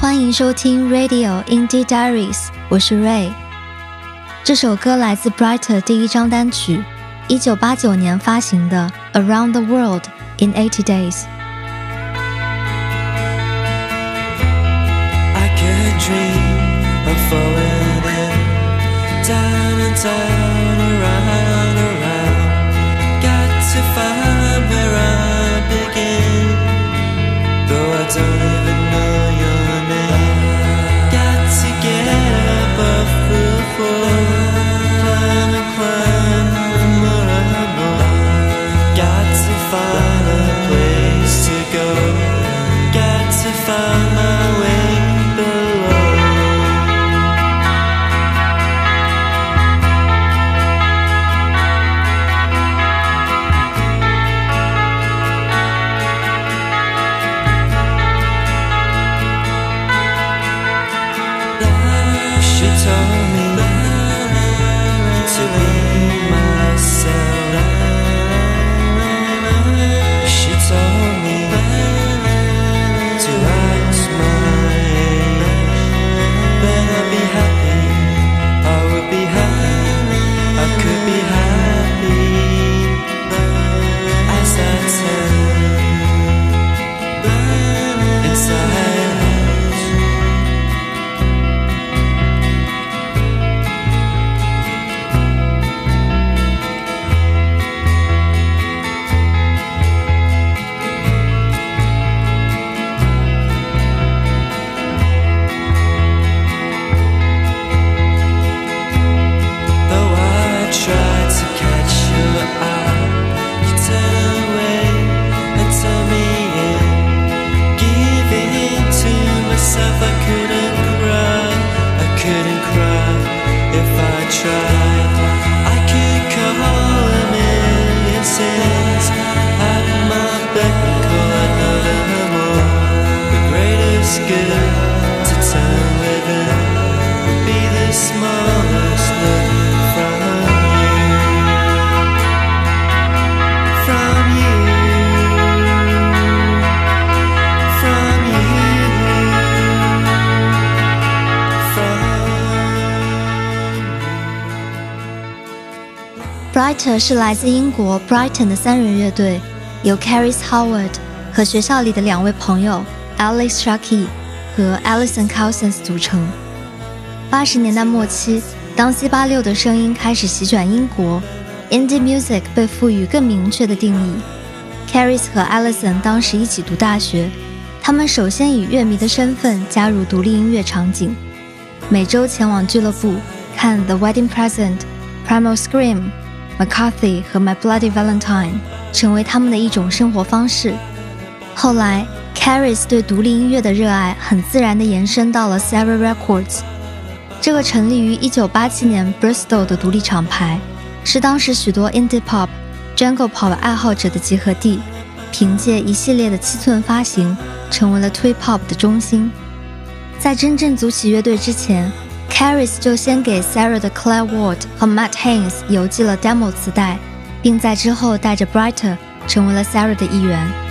欢迎收听 Radio Indie Diaries，我是 Ray。这首歌来自 Brighter 第一张单曲，一九八九年发行的《Around the World in Eighty Days》。I could dream of falling in, down and down, Brighter 是来自英国 Brighton 的三人乐队，由 Caris Howard 和学校里的两位朋友 Alex Sharkey 和 Alison Cousins 组成。八十年代末期，当 C 八六的声音开始席卷英国，Indie Music 被赋予更明确的定义。Caris 和 Alison 当时一起读大学，他们首先以乐迷的身份加入独立音乐场景，每周前往俱乐部看 The Wedding Present、Primal Scream、McCarthy 和 My Bloody Valentine，成为他们的一种生活方式。后来，Caris 对独立音乐的热爱很自然地延伸到了 Sarah Records。这个成立于1987年 Bristol 的独立厂牌，是当时许多 Indie Pop、Jungle Pop 爱好者的集合地。凭借一系列的七寸发行，成为了 Twee Pop 的中心。在真正组起乐队之前，Caris 就先给 Sarah 的 Claire Ward 和 Matt Haynes 邮寄了 demo 磁带，并在之后带着 Brighter 成为了 Sarah 的一员。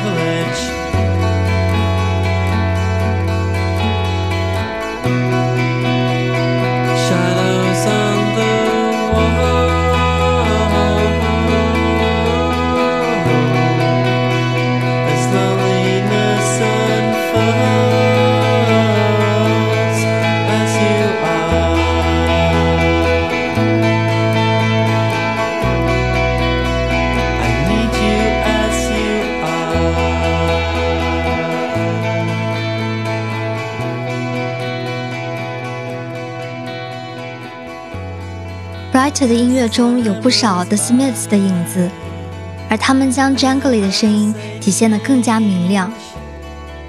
Privilege. Brighter 的音乐中有不少 The Smiths 的影子，而他们将 Jangly 的声音体现得更加明亮。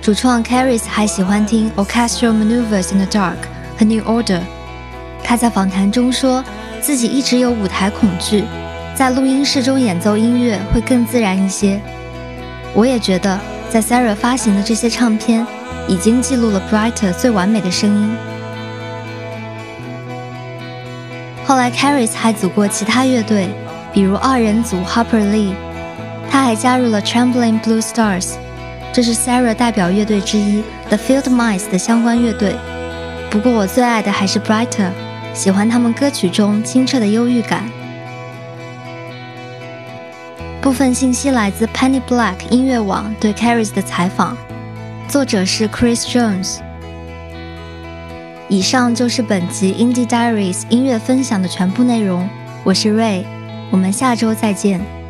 主创 Caris 还喜欢听 Orchestral Maneuvers in the Dark 和 New Order。他在访谈中说自己一直有舞台恐惧，在录音室中演奏音乐会更自然一些。我也觉得，在 Sarah 发行的这些唱片已经记录了 Brighter 最完美的声音。后来，Caris 还组过其他乐队，比如二人组 Harper Lee。他还加入了 Trembling Blue Stars，这是 Sarah 代表乐队之一 The Field Mice 的相关乐队。不过我最爱的还是 Brighter，喜欢他们歌曲中清澈的忧郁感。部分信息来自 Penny Black 音乐网对 Caris 的采访，作者是 Chris Jones。以上就是本集 Indie Diaries 音乐分享的全部内容，我是 Ray，我们下周再见。